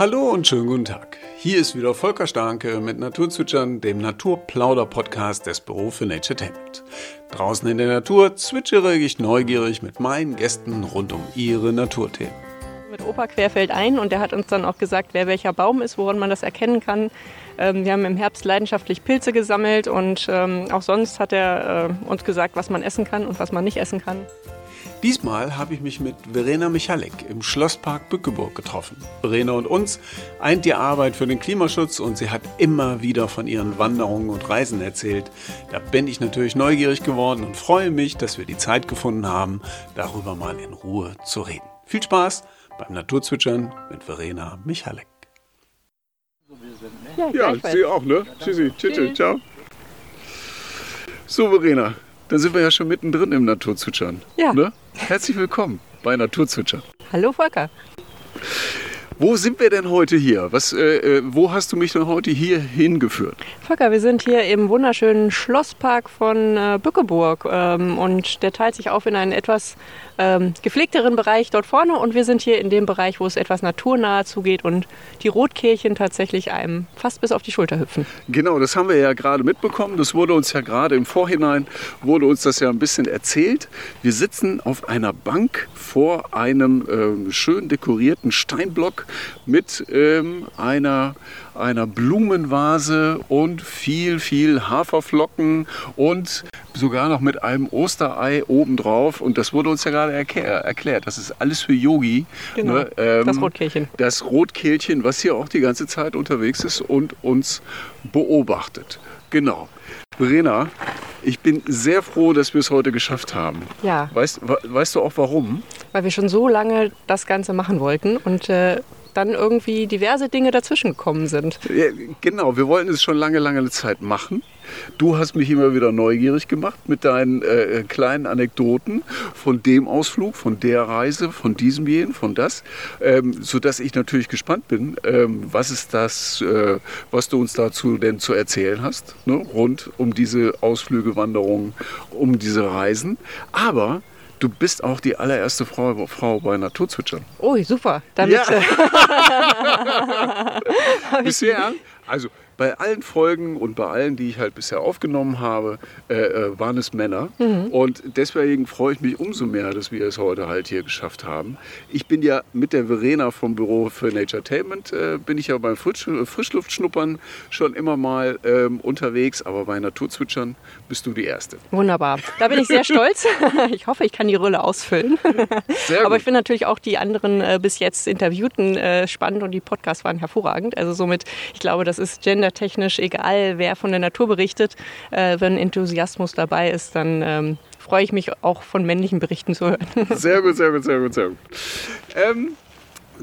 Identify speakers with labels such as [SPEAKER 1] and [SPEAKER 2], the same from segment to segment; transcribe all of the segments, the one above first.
[SPEAKER 1] Hallo und schönen guten Tag. Hier ist wieder Volker Starke mit Naturzwitschern, dem Naturplauder-Podcast des Büro für Nature Tainment. Draußen in der Natur zwitschere ich neugierig mit meinen Gästen rund um ihre Naturthemen.
[SPEAKER 2] Mit Opa querfällt ein und der hat uns dann auch gesagt, wer welcher Baum ist, woran man das erkennen kann. Ähm, wir haben im Herbst leidenschaftlich Pilze gesammelt und ähm, auch sonst hat er äh, uns gesagt, was man essen kann und was man nicht essen kann.
[SPEAKER 1] Diesmal habe ich mich mit Verena Michalek im Schlosspark Bückeburg getroffen. Verena und uns eint die Arbeit für den Klimaschutz und sie hat immer wieder von ihren Wanderungen und Reisen erzählt. Da bin ich natürlich neugierig geworden und freue mich, dass wir die Zeit gefunden haben, darüber mal in Ruhe zu reden. Viel Spaß beim Naturzwitschern mit Verena Michalek.
[SPEAKER 2] Ja.
[SPEAKER 1] Sie auch, ne? Tschüssi, tschüss, tschüss, ciao. So, Verena, da sind wir ja schon mittendrin im Naturzwitschern.
[SPEAKER 2] Ja.
[SPEAKER 1] Ne? Herzlich willkommen bei Naturzwitschern.
[SPEAKER 2] Hallo Volker.
[SPEAKER 1] Wo sind wir denn heute hier? Was, äh, äh, wo hast du mich denn heute hier hingeführt?
[SPEAKER 2] Volker, wir sind hier im wunderschönen Schlosspark von äh, Bückeburg ähm, und der teilt sich auf in einen etwas ähm, gepflegteren Bereich dort vorne und wir sind hier in dem Bereich, wo es etwas naturnahe zugeht und die Rotkehlchen tatsächlich einem fast bis auf die Schulter hüpfen.
[SPEAKER 1] Genau, das haben wir ja gerade mitbekommen. Das wurde uns ja gerade im Vorhinein, wurde uns das ja ein bisschen erzählt. Wir sitzen auf einer Bank vor einem ähm, schön dekorierten Steinblock mit ähm, einer, einer Blumenvase und viel, viel Haferflocken und sogar noch mit einem Osterei obendrauf. Und das wurde uns ja gerade erklär, erklärt. Das ist alles für Yogi.
[SPEAKER 2] Genau,
[SPEAKER 1] ne? Ähm,
[SPEAKER 2] das Rotkehlchen.
[SPEAKER 1] das Rotkehlchen, was hier auch die ganze Zeit unterwegs ist und uns beobachtet. Genau. Verena, ich bin sehr froh, dass wir es heute geschafft haben.
[SPEAKER 2] Ja,
[SPEAKER 1] Weißt, we- weißt du auch warum?
[SPEAKER 2] weil wir schon so lange das Ganze machen wollten und äh, dann irgendwie diverse Dinge dazwischen gekommen sind.
[SPEAKER 1] Ja, genau, wir wollten es schon lange, lange Zeit machen. Du hast mich immer wieder neugierig gemacht mit deinen äh, kleinen Anekdoten von dem Ausflug, von der Reise, von diesem jenen, von das, ähm, sodass ich natürlich gespannt bin, ähm, was ist das, äh, was du uns dazu denn zu erzählen hast, ne, rund um diese Ausflüge, Wanderungen, um diese Reisen. Aber du bist auch die allererste Frau, Frau bei Naturzwitschern.
[SPEAKER 2] Ui, super. Damit,
[SPEAKER 1] Ja.
[SPEAKER 2] äh,
[SPEAKER 1] Bisher, also bei allen Folgen und bei allen, die ich halt bisher aufgenommen habe, äh, äh, waren es Männer. Und deswegen freue ich mich umso mehr, dass wir es heute halt hier geschafft haben. Ich bin ja mit der Verena vom Büro für Naturetainment, äh, bin ich ja beim Frisch, Frischluftschnuppern schon immer mal ähm, unterwegs, aber bei Naturzwitschern bist du die Erste.
[SPEAKER 2] Wunderbar. Da bin ich sehr stolz. Ich hoffe, ich kann die Rolle ausfüllen. Aber ich finde natürlich auch die anderen äh, bis jetzt Interviewten äh, spannend und die Podcasts waren hervorragend. Also somit, ich glaube, das ist gendertechnisch egal, wer von der Natur berichtet. Äh, wenn Enthusiasmus dabei ist, dann ähm, freue ich mich auch von männlichen Berichten zu hören.
[SPEAKER 1] Sehr gut, sehr gut, sehr gut, sehr gut. Ähm,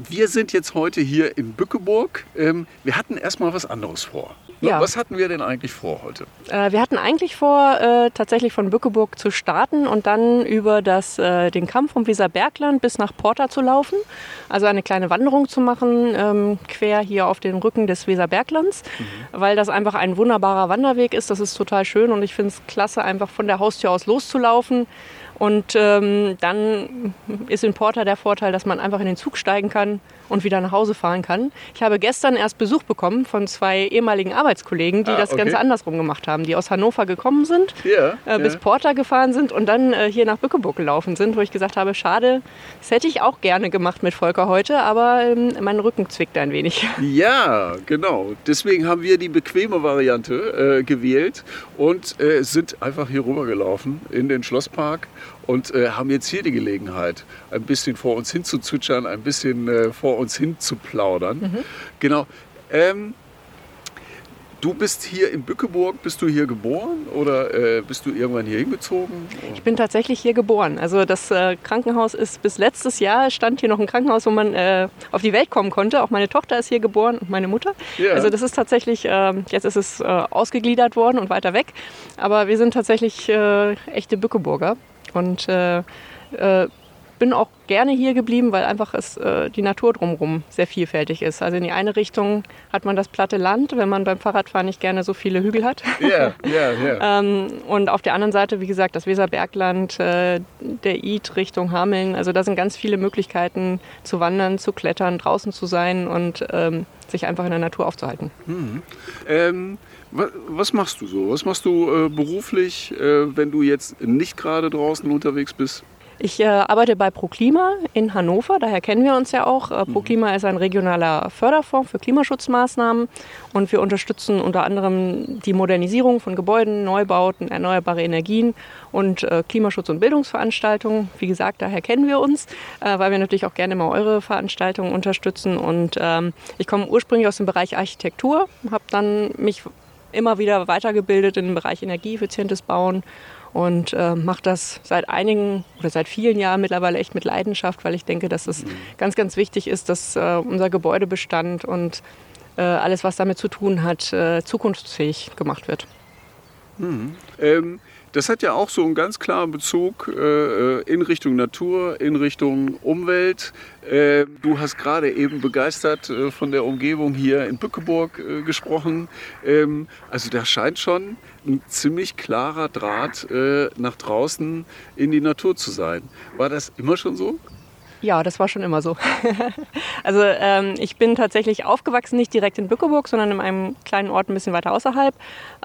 [SPEAKER 1] wir sind jetzt heute hier in Bückeburg. Ähm, wir hatten erstmal was anderes vor.
[SPEAKER 2] Ja.
[SPEAKER 1] Was hatten wir denn eigentlich vor heute?
[SPEAKER 2] Äh, wir hatten eigentlich vor, äh, tatsächlich von Bückeburg zu starten und dann über das, äh, den Kamm vom Weserbergland bis nach Porta zu laufen. Also eine kleine Wanderung zu machen, ähm, quer hier auf den Rücken des Weserberglands, weil das einfach ein wunderbarer Wanderweg ist. Das ist total schön und ich finde es klasse, einfach von der Haustür aus loszulaufen. Und ähm, dann ist in Porta der Vorteil, dass man einfach in den Zug steigen kann und wieder nach Hause fahren kann. Ich habe gestern erst Besuch bekommen von zwei ehemaligen Arbeitskollegen, die
[SPEAKER 1] Ah,
[SPEAKER 2] das
[SPEAKER 1] okay.
[SPEAKER 2] Ganze andersrum gemacht haben, die aus Hannover gekommen sind,
[SPEAKER 1] Ja,
[SPEAKER 2] äh, bis Porta gefahren sind und dann äh, hier nach Bückeburg gelaufen sind, wo ich gesagt habe, schade, das hätte ich auch gerne gemacht mit Volker heute, aber ähm, mein Rücken zwickt ein wenig.
[SPEAKER 1] Ja, genau. Deswegen haben wir die bequeme Variante äh, gewählt und äh, sind einfach hier rübergelaufen in den Schlosspark und äh, haben jetzt hier die Gelegenheit, ein bisschen vor uns hin zu zwitschern, ein bisschen äh, vor uns hin zu plaudern. Genau. Ähm, du bist hier in Bückeburg, bist du hier geboren oder äh, bist du irgendwann hier hingezogen?
[SPEAKER 2] Ich bin tatsächlich hier geboren. Also das äh, Krankenhaus ist bis letztes Jahr stand hier noch ein Krankenhaus, wo man äh, auf die Welt kommen konnte. Auch meine Tochter ist hier geboren und meine Mutter.
[SPEAKER 1] Ja.
[SPEAKER 2] Also das ist tatsächlich, ähm, jetzt ist es äh, ausgegliedert worden und weiter weg. Aber wir sind tatsächlich äh, echte Bückeburger. Und äh, äh, bin auch gerne hier geblieben, weil einfach es, äh, die Natur drumherum sehr vielfältig ist. Also in die eine Richtung hat man das platte Land, wenn man beim Fahrradfahren nicht gerne so viele Hügel hat.
[SPEAKER 1] Ja, ja, ja.
[SPEAKER 2] Ähm, und auf der anderen Seite, wie gesagt, das Weserbergland, äh, der Id Richtung Hameln. Also da sind ganz viele Möglichkeiten zu wandern, zu klettern, draußen zu sein und ähm, sich einfach in der Natur aufzuhalten.
[SPEAKER 1] Ähm, wa- was machst du so? Was machst du äh, beruflich, äh, wenn du jetzt nicht gerade draußen unterwegs bist?
[SPEAKER 2] Ich äh, arbeite bei ProKlima in Hannover, daher kennen wir uns ja auch. Äh, ProKlima ist ein regionaler Förderfonds für Klimaschutzmaßnahmen und wir unterstützen unter anderem die Modernisierung von Gebäuden, Neubauten, erneuerbare Energien und äh, Klimaschutz- und Bildungsveranstaltungen. Wie gesagt, daher kennen wir uns, äh, weil wir natürlich auch gerne mal eure Veranstaltungen unterstützen. Und ähm, ich komme ursprünglich aus dem Bereich Architektur, habe dann mich immer wieder weitergebildet im Bereich energieeffizientes Bauen und äh, mache das seit einigen oder seit vielen Jahren mittlerweile echt mit Leidenschaft, weil ich denke, dass es ganz, ganz wichtig ist, dass äh, unser Gebäudebestand und äh, alles, was damit zu tun hat, äh, zukunftsfähig gemacht wird.
[SPEAKER 1] Ähm, das hat ja auch so einen ganz klaren Bezug äh, in Richtung Natur, in Richtung Umwelt. Äh, du hast gerade eben begeistert äh, von der Umgebung hier in Bückeburg äh, gesprochen. Ähm, also da scheint schon ein ziemlich klarer Draht äh, nach draußen in die Natur zu sein. War das immer schon so?
[SPEAKER 2] Ja, das war schon immer so. also ähm, ich bin tatsächlich aufgewachsen, nicht direkt in Bückeburg, sondern in einem kleinen Ort ein bisschen weiter außerhalb.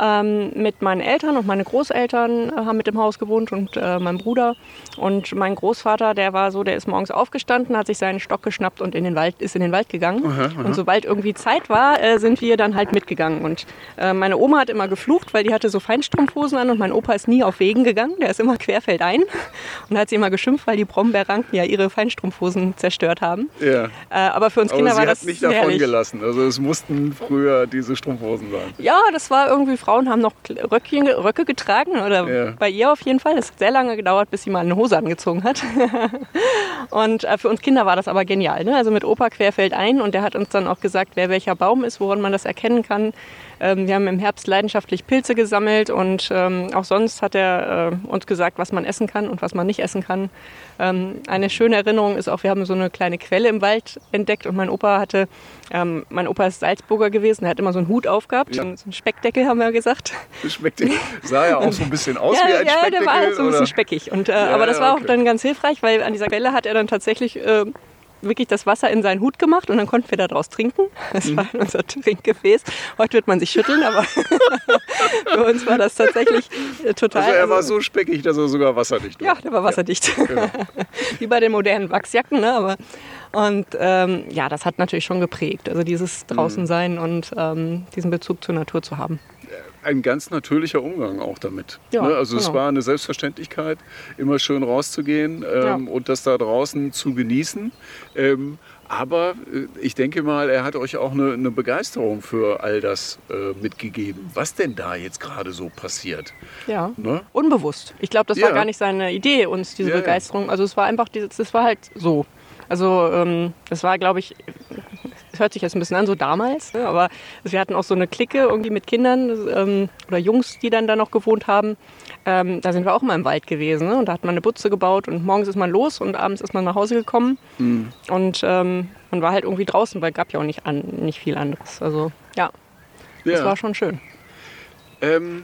[SPEAKER 2] Ähm, mit meinen Eltern und meine Großeltern äh, haben mit im Haus gewohnt und äh, mein Bruder. Und mein Großvater, der war so, der ist morgens aufgestanden, hat sich seinen Stock geschnappt und in den Wald, ist in den Wald gegangen. Und sobald irgendwie Zeit war, äh, sind wir dann halt mitgegangen. Und äh, meine Oma hat immer geflucht, weil die hatte so Feinstrumpfhosen an und mein Opa ist nie auf Wegen gegangen. Der ist immer querfeldein und hat sie immer geschimpft, weil die Brombeerranken ja ihre Feinstrumpfhosen zerstört haben.
[SPEAKER 1] Ja.
[SPEAKER 2] Äh, aber für uns
[SPEAKER 1] Aber
[SPEAKER 2] Kinder
[SPEAKER 1] sie
[SPEAKER 2] war
[SPEAKER 1] hat
[SPEAKER 2] das
[SPEAKER 1] nicht davon
[SPEAKER 2] herrlich.
[SPEAKER 1] gelassen. Also es mussten früher diese Strumpfhosen sein.
[SPEAKER 2] Ja, das war irgendwie, Frauen haben noch Röckchen, Röcke getragen oder
[SPEAKER 1] Ja.
[SPEAKER 2] bei ihr auf jeden Fall. Es hat sehr lange gedauert, bis sie mal eine Hose angezogen hat. und äh, für uns Kinder war das aber genial. Ne? Also mit Opa querfeld ein und der hat uns dann auch gesagt, wer welcher Baum ist, woran man das erkennen kann. Ähm, wir haben im Herbst leidenschaftlich Pilze gesammelt und ähm, auch sonst hat er äh, uns gesagt, was man essen kann und was man nicht essen kann. Ähm, eine schöne Erinnerung ist auch, wir haben so eine kleine Quelle im Wald entdeckt und mein Opa hatte, ähm, mein Opa ist Salzburger gewesen, er hat immer so einen Hut aufgehabt,
[SPEAKER 1] Ja.
[SPEAKER 2] so einen Speckdeckel haben wir gesagt.
[SPEAKER 1] Das schmeckte, sah ja auch so ein bisschen aus
[SPEAKER 2] ja,
[SPEAKER 1] wie ein
[SPEAKER 2] ja,
[SPEAKER 1] Speckdeckel.
[SPEAKER 2] der war halt so ein bisschen
[SPEAKER 1] oder?
[SPEAKER 2] speckig. Und, äh, aber das
[SPEAKER 1] ja,
[SPEAKER 2] war
[SPEAKER 1] okay.
[SPEAKER 2] auch dann ganz hilfreich, weil an dieser Quelle hat er dann tatsächlich äh, wirklich das Wasser in seinen Hut gemacht und dann konnten wir daraus trinken. Das
[SPEAKER 1] Mhm.
[SPEAKER 2] war unser Trinkgefäß. Heute wird man sich schütteln, aber für uns war das tatsächlich äh, total.
[SPEAKER 1] Also er war
[SPEAKER 2] also-
[SPEAKER 1] so speckig, dass er sogar wasserdicht war.
[SPEAKER 2] ja, der war wasserdicht.
[SPEAKER 1] Genau.
[SPEAKER 2] Wie bei den modernen Wachsjacken, ne? Aber, und ähm, ja, das hat natürlich schon geprägt. Also dieses
[SPEAKER 1] Mhm.
[SPEAKER 2] draußen sein und ähm, diesen Bezug zur Natur zu haben.
[SPEAKER 1] Ein ganz natürlicher Umgang auch damit.
[SPEAKER 2] Ja,
[SPEAKER 1] ne? Also es
[SPEAKER 2] genau.
[SPEAKER 1] war eine Selbstverständlichkeit, immer schön rauszugehen ähm, und das da draußen zu genießen. Ähm, aber äh, ich denke mal, er hat euch auch eine, eine Begeisterung für all das äh, mitgegeben. Was denn da jetzt gerade so passiert?
[SPEAKER 2] Ja.
[SPEAKER 1] Ne?
[SPEAKER 2] Unbewusst. Ich glaube, das
[SPEAKER 1] Ja.
[SPEAKER 2] war gar nicht seine Idee, uns diese
[SPEAKER 1] Ja, ja.
[SPEAKER 2] Begeisterung. Also es war einfach, dieses, das war halt so. Also ähm, das war, glaube ich, es hört sich jetzt ein bisschen an, so damals, ne? aber wir hatten auch so eine Clique irgendwie mit Kindern ähm, oder Jungs, die dann da noch gewohnt haben. Ähm, da sind wir auch mal im Wald gewesen ne? und da hat man eine Butze gebaut und morgens ist man los und abends ist man nach Hause gekommen und ähm, man war halt irgendwie draußen, weil es gab ja auch nicht, an, nicht viel anderes. Also ja, das
[SPEAKER 1] Ja.
[SPEAKER 2] war schon schön.
[SPEAKER 1] Ähm,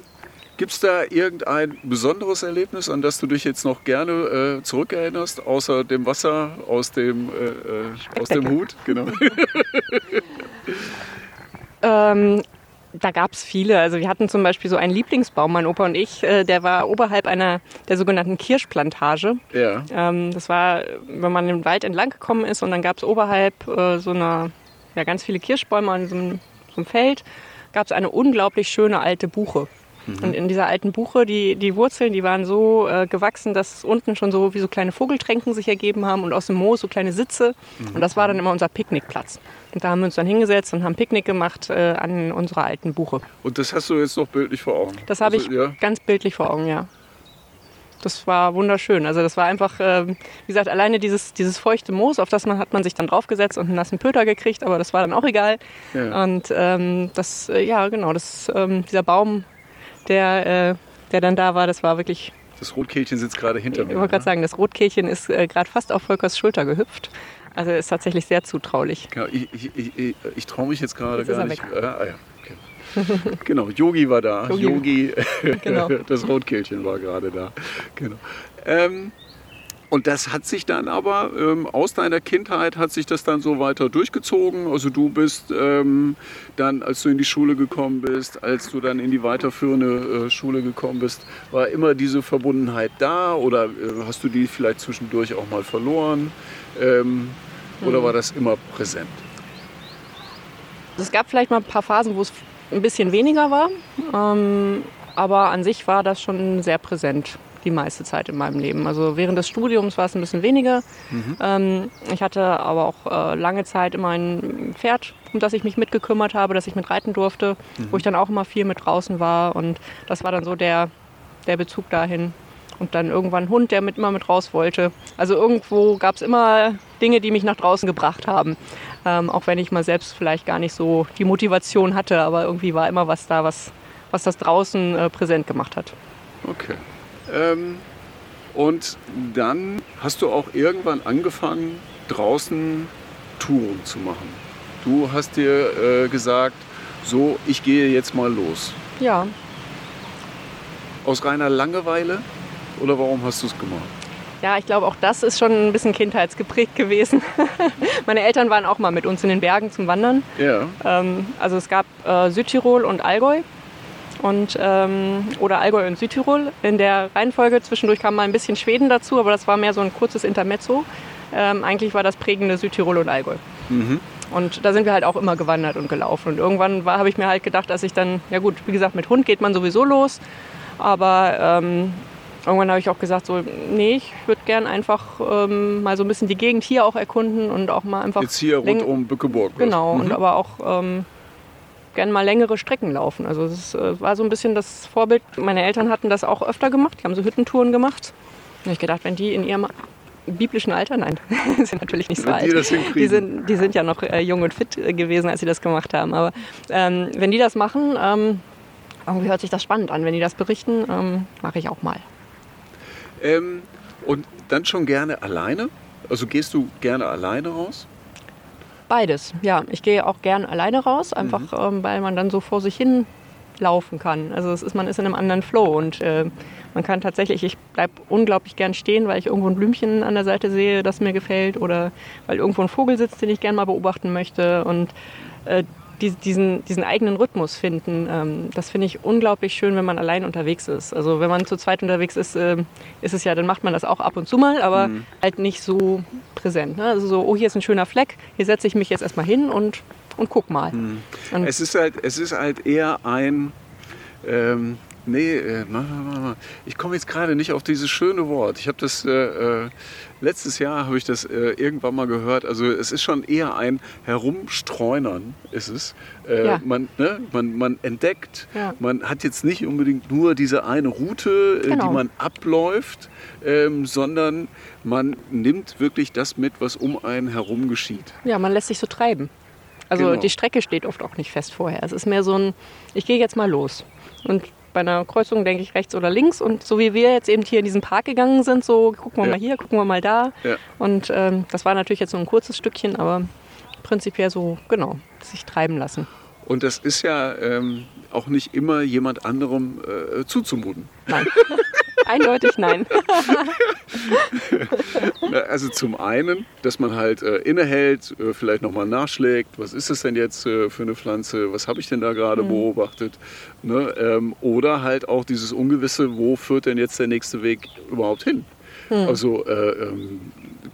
[SPEAKER 1] Gibt es da irgendein besonderes Erlebnis, an das du dich jetzt noch gerne äh, zurückerinnerst, außer dem Wasser aus dem, äh, äh, aus dem. Hut? Genau.
[SPEAKER 2] Ähm, da gab es viele. Also wir hatten zum Beispiel so einen Lieblingsbaum, mein Opa und ich, äh, der war oberhalb einer der sogenannten Kirschplantage.
[SPEAKER 1] Ja.
[SPEAKER 2] Ähm, das war, wenn man im Wald entlang gekommen ist und dann gab es oberhalb äh, so einer, ja, ganz viele Kirschbäume an so einem, so einem Feld, gab es eine unglaublich schöne alte Buche. Und in dieser alten Buche, die, die Wurzeln, die waren so äh, gewachsen, dass unten schon so wie so kleine Vogeltränken sich ergeben haben und aus dem Moos so kleine Sitze. Und das war dann immer unser Picknickplatz. Und da haben wir uns dann hingesetzt und haben Picknick gemacht äh, an unserer alten Buche.
[SPEAKER 1] Und das hast du jetzt noch bildlich vor Augen?
[SPEAKER 2] Das habe ich
[SPEAKER 1] Also, ja.
[SPEAKER 2] ganz bildlich vor Augen, ja. Das war wunderschön. Also das war einfach, ähm, wie gesagt, alleine dieses, dieses feuchte Moos, auf das man hat man sich dann draufgesetzt und einen nassen Pöter gekriegt, aber das war dann auch egal.
[SPEAKER 1] Ja.
[SPEAKER 2] Und ähm, das, äh, ja genau, das, ähm, dieser Baum, der, äh, der dann da war, das war wirklich
[SPEAKER 1] Das Rotkehlchen sitzt gerade hinter
[SPEAKER 2] Ich
[SPEAKER 1] mir.
[SPEAKER 2] wollte gerade
[SPEAKER 1] ne?
[SPEAKER 2] sagen, das Rotkehlchen ist äh, gerade fast auf Volkers Schulter gehüpft. Also ist tatsächlich sehr zutraulich.
[SPEAKER 1] Genau, ich ich, ich, ich, ich traue mich jetzt gerade gar nicht.
[SPEAKER 2] weg.
[SPEAKER 1] Ah, ja. okay. genau, Yogi war da.
[SPEAKER 2] Yogi.
[SPEAKER 1] Yogi,
[SPEAKER 2] Genau.
[SPEAKER 1] das Rotkehlchen war gerade da. Genau. Ähm, und das hat sich dann aber ähm, aus deiner Kindheit hat sich das dann so weiter durchgezogen. Also du bist ähm, dann, als du in die Schule gekommen bist, als du dann in die weiterführende äh, Schule gekommen bist, war immer diese Verbundenheit da oder äh, hast du die vielleicht zwischendurch auch mal verloren? Ähm, Oder war das immer präsent?
[SPEAKER 2] Es gab vielleicht mal ein paar Phasen, wo es ein bisschen weniger war. Ähm, aber an sich war das schon sehr präsent die meiste Zeit in meinem Leben. Also während des Studiums war es ein bisschen weniger. Ähm, ich hatte aber auch äh, lange Zeit immer ein Pferd, um das ich mich mitgekümmert habe, dass ich mit reiten durfte, wo ich dann auch immer viel mit draußen war. Und das war dann so der, der Bezug dahin. Und dann irgendwann ein Hund, der mit immer mit raus wollte. Also irgendwo gab es immer Dinge, die mich nach draußen gebracht haben. Ähm, auch wenn ich mal selbst vielleicht gar nicht so die Motivation hatte, aber irgendwie war immer was da, was, was das draußen äh, präsent gemacht hat.
[SPEAKER 1] Okay. Ähm, und dann hast du auch irgendwann angefangen, draußen Touren zu machen. Du hast dir äh, gesagt, so, ich gehe jetzt mal los.
[SPEAKER 2] Ja,
[SPEAKER 1] Aus reiner Langeweile oder warum hast du es gemacht?
[SPEAKER 2] Ja, ich glaube, auch das ist schon ein bisschen kindheitsgeprägt gewesen. Meine Eltern waren auch mal mit uns in den Bergen zum Wandern.
[SPEAKER 1] Ja,
[SPEAKER 2] Ähm, also es gab äh, Südtirol und Allgäu. Und, ähm, oder Allgäu und Südtirol. In der Reihenfolge zwischendurch kam mal ein bisschen Schweden dazu, aber das war mehr so ein kurzes Intermezzo. Ähm, eigentlich war das prägende Südtirol und Allgäu. Und da sind wir halt auch immer gewandert und gelaufen. Und irgendwann habe ich mir halt gedacht, dass ich dann, ja gut, wie gesagt, mit Hund geht man sowieso los. Aber ähm, irgendwann habe ich auch gesagt, so, nee, ich würde gern einfach ähm, mal so ein bisschen die Gegend hier auch erkunden und auch mal einfach.
[SPEAKER 1] jetzt hier rund um Bückeburg.
[SPEAKER 2] Genau,
[SPEAKER 1] Mhm.
[SPEAKER 2] und aber auch ähm, gern mal längere Strecken laufen. Also es äh, war so ein bisschen das Vorbild. Meine Eltern hatten das auch öfter gemacht, die haben so Hüttentouren gemacht. Habe ich gedacht, wenn die in ihrem biblischen Alter, nein, sind natürlich nicht so
[SPEAKER 1] Wenn die
[SPEAKER 2] alt.
[SPEAKER 1] hinkriegen.
[SPEAKER 2] Die sind, die sind ja noch äh, jung und fit äh, gewesen, als sie das gemacht haben. Aber ähm, wenn die das machen, ähm, irgendwie hört sich das spannend an. Wenn die das berichten, ähm, mache ich auch mal.
[SPEAKER 1] Ähm, und dann schon gerne alleine? Also gehst du gerne alleine raus?
[SPEAKER 2] Beides, ja. Ich gehe auch gern alleine raus, einfach ähm, weil man dann so vor sich hin laufen kann. Also es ist, man ist in einem anderen Flow und äh, man kann tatsächlich, ich bleibe unglaublich gern stehen, weil ich irgendwo ein Blümchen an der Seite sehe, das mir gefällt oder weil irgendwo ein Vogel sitzt, den ich gern mal beobachten möchte und äh, die, diesen, diesen eigenen Rhythmus finden, ähm, das finde ich unglaublich schön, wenn man allein unterwegs ist. Also wenn man zu zweit unterwegs ist, ähm, ist es ja, dann macht man das auch ab und zu mal, aber halt nicht so präsent. Ne? Also so, oh, hier ist ein schöner Fleck, hier setze ich mich jetzt erstmal hin und, und guck mal. Und
[SPEAKER 1] Es ist halt, es ist halt eher ein. Ähm, nee, äh, ich komme jetzt gerade nicht auf dieses schöne Wort. Ich habe das äh, äh, letztes Jahr habe ich das äh, irgendwann mal gehört. Also es ist schon eher ein Herumstreunern, ist es. Äh,
[SPEAKER 2] Ja.
[SPEAKER 1] man, ne, man, man entdeckt.
[SPEAKER 2] Ja.
[SPEAKER 1] Man hat jetzt nicht unbedingt nur diese eine Route, äh,
[SPEAKER 2] Genau.
[SPEAKER 1] die man abläuft, ähm, sondern man nimmt wirklich das mit, was um einen herum geschieht.
[SPEAKER 2] ja, man lässt sich so treiben. Also
[SPEAKER 1] Genau.
[SPEAKER 2] die Strecke steht oft auch nicht fest vorher. Es ist mehr so ein, ich gehe jetzt mal los. Und bei einer Kreuzung denke ich rechts oder links. Und so wie wir jetzt eben hier in diesen Park gegangen sind, so gucken wir
[SPEAKER 1] Ja.
[SPEAKER 2] mal hier, gucken wir mal da.
[SPEAKER 1] Ja.
[SPEAKER 2] Und ähm, das war natürlich jetzt so ein kurzes Stückchen, aber prinzipiell so, genau, sich treiben lassen.
[SPEAKER 1] Und das ist ja ähm, auch nicht immer jemand anderem äh, zuzumuten.
[SPEAKER 2] Nein. Eindeutig nein.
[SPEAKER 1] Also zum einen, dass man halt äh, innehält, äh, vielleicht nochmal nachschlägt, was ist es denn jetzt äh, für eine Pflanze, was habe ich denn da gerade beobachtet. Ne? Ähm, oder halt auch dieses Ungewisse, wo führt denn jetzt der nächste Weg überhaupt hin. Also äh, ähm,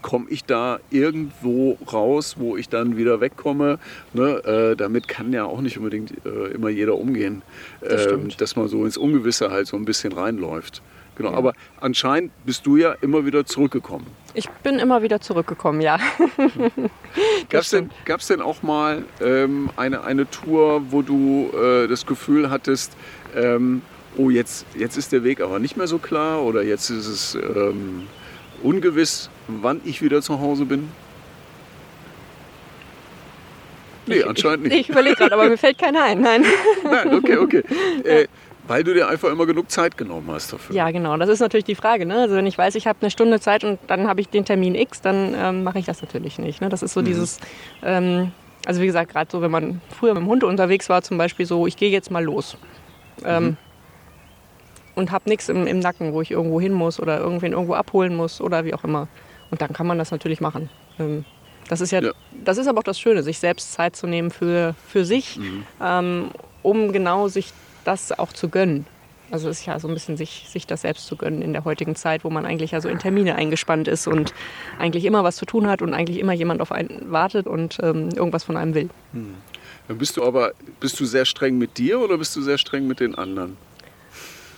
[SPEAKER 1] komme ich da irgendwo raus, wo ich dann wieder wegkomme. Ne? Äh, damit kann ja auch nicht unbedingt äh, immer jeder umgehen,
[SPEAKER 2] Das
[SPEAKER 1] ähm, dass man so ins Ungewisse halt so ein bisschen reinläuft. Genau, aber anscheinend bist du ja immer wieder zurückgekommen.
[SPEAKER 2] Ich bin immer wieder zurückgekommen, ja.
[SPEAKER 1] Gab es denn, gab's denn auch mal ähm, eine, eine Tour, wo du äh, das Gefühl hattest, ähm, oh, jetzt, jetzt ist der Weg aber nicht mehr so klar oder jetzt ist es ähm, ungewiss, wann ich wieder zu Hause bin? Nee,
[SPEAKER 2] Ich-
[SPEAKER 1] anscheinend
[SPEAKER 2] ich,
[SPEAKER 1] nicht.
[SPEAKER 2] Ich überlege gerade, aber mir fällt keiner ein. Nein.
[SPEAKER 1] Nein, okay, okay. Äh, Weil du dir einfach immer genug Zeit genommen hast dafür.
[SPEAKER 2] Ja, genau. Das ist natürlich die Frage. Ne? Also wenn ich weiß, ich habe eine Stunde Zeit und dann habe ich den Termin X, dann ähm, mache ich das natürlich nicht. Ne? Das ist so mhm. dieses, ähm, also wie gesagt, gerade so, wenn man früher mit dem Hund unterwegs war, zum Beispiel so, ich gehe jetzt mal los. Ähm, mhm. Und habe nichts im, im Nacken, wo ich irgendwo hin muss oder irgendwen irgendwo abholen muss oder wie auch immer. Und dann kann man das natürlich machen. Ähm, das ist ja, ja, das ist aber auch das Schöne, sich selbst Zeit zu nehmen für, für sich, mhm. ähm, um genau sich das auch zu gönnen. Also es ist ja so ein bisschen sich, sich das selbst zu gönnen in der heutigen Zeit, wo man eigentlich ja so in Termine eingespannt ist und eigentlich immer was zu tun hat und eigentlich immer jemand auf einen wartet und ähm, irgendwas von einem will. Hm.
[SPEAKER 1] Dann bist du aber, bist du sehr streng mit dir oder bist du sehr streng mit den anderen?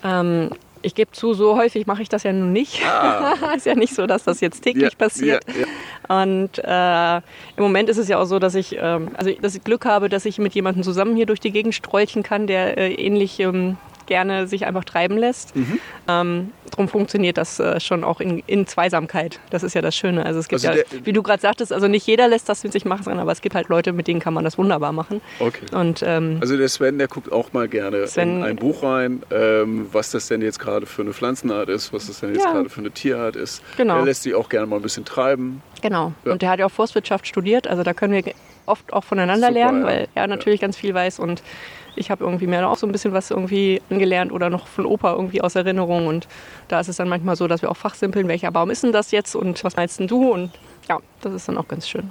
[SPEAKER 2] Ähm, ich gebe zu, so häufig mache ich das ja nun nicht. Ah. ist ja nicht so, dass das jetzt täglich ja, passiert. Ja, ja. Und äh, im Moment ist es ja auch so, dass ich, ähm, also dass ich Glück habe, dass ich mit jemandem zusammen hier durch die Gegend strolchen kann, der äh, ähnlich ähm, gerne sich einfach treiben lässt. Mhm. Ähm, drum funktioniert das äh, schon auch in, in, Zweisamkeit. Das ist ja das Schöne. Also es gibt also ja, wie du gerade sagtest, also nicht jeder lässt das mit sich machen, aber es gibt halt Leute, mit denen kann man das wunderbar machen.
[SPEAKER 1] Okay.
[SPEAKER 2] Und,
[SPEAKER 1] ähm, also der Sven, der guckt auch mal gerne Sven, in ein Buch rein, ähm, was das denn jetzt gerade für eine Pflanzenart ist, was das denn jetzt ja. gerade für eine Tierart ist. Genau. Er lässt sich auch gerne mal ein bisschen treiben.
[SPEAKER 2] Genau. Ja. Und der hat ja auch Forstwirtschaft studiert, also da können wir oft auch voneinander Super, lernen, weil er natürlich ganz viel weiß und ich habe irgendwie mir auch so ein bisschen was irgendwie angelernt oder noch von Opa irgendwie aus Erinnerung. Und da ist es dann manchmal so, dass wir auch fachsimpeln, welcher Baum ist denn das jetzt und was meinst denn du? Und ja, das ist dann auch ganz schön.